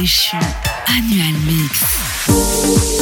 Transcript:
L'ange déchu. Annual Mix.